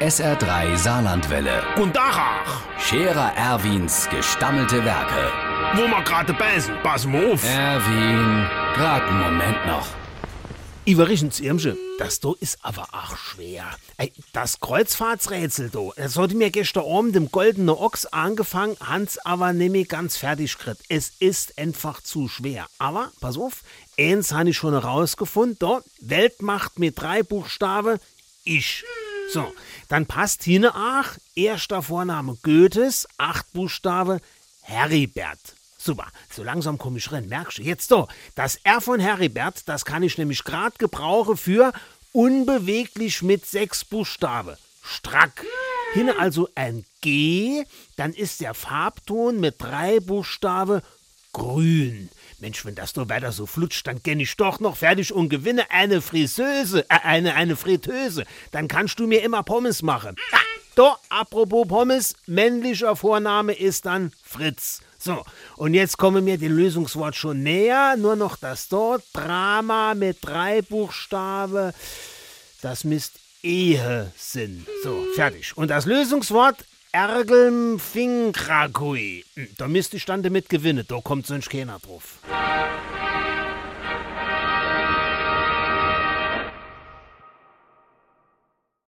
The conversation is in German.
SR3 Saarlandwelle. Und Dachach, Scherer Erwins gestammelte Werke. wo wir gerade beißen, pass mal auf. Erwin, grad einen Moment noch. Iverichens Irmsche, das do ist aber auch schwer. Ey, das Kreuzfahrtsrätsel do, das hatte mir gestern Abend dem goldenen Ochs angefangen, Hans aber nämlich ganz fertig gekriegt. Es ist einfach zu schwer. Aber, pass auf, eins habe ich schon herausgefunden, do, Weltmacht mit drei Buchstaben, ich. So, dann passt hinne auch, erster Vorname Goethes, acht Buchstabe, Heribert. Super, so langsam komme ich rein, merkst du? Jetzt doch, das R von Heribert, das kann ich nämlich gerade gebrauchen für unbeweglich mit sechs Buchstaben. Strack. Hinne also ein G, dann ist der Farbton mit drei Buchstaben grün. Mensch, wenn das doch weiter so flutscht, dann kenn ich doch noch fertig und gewinne eine Friseuse, äh, eine, eine Fritteuse. Dann kannst du mir immer Pommes machen. Ah, doch, apropos Pommes, männlicher Vorname ist dann Fritz. So, und jetzt komme mir dem Lösungswort schon näher. Nur noch das dort. Drama mit drei Buchstaben. Das misst Ehe Sinn. So, fertig. Und das Lösungswort Ergelm Fingrakui. Hm, Da misst ich dann damit gewinnen. Da kommt sonst keiner drauf.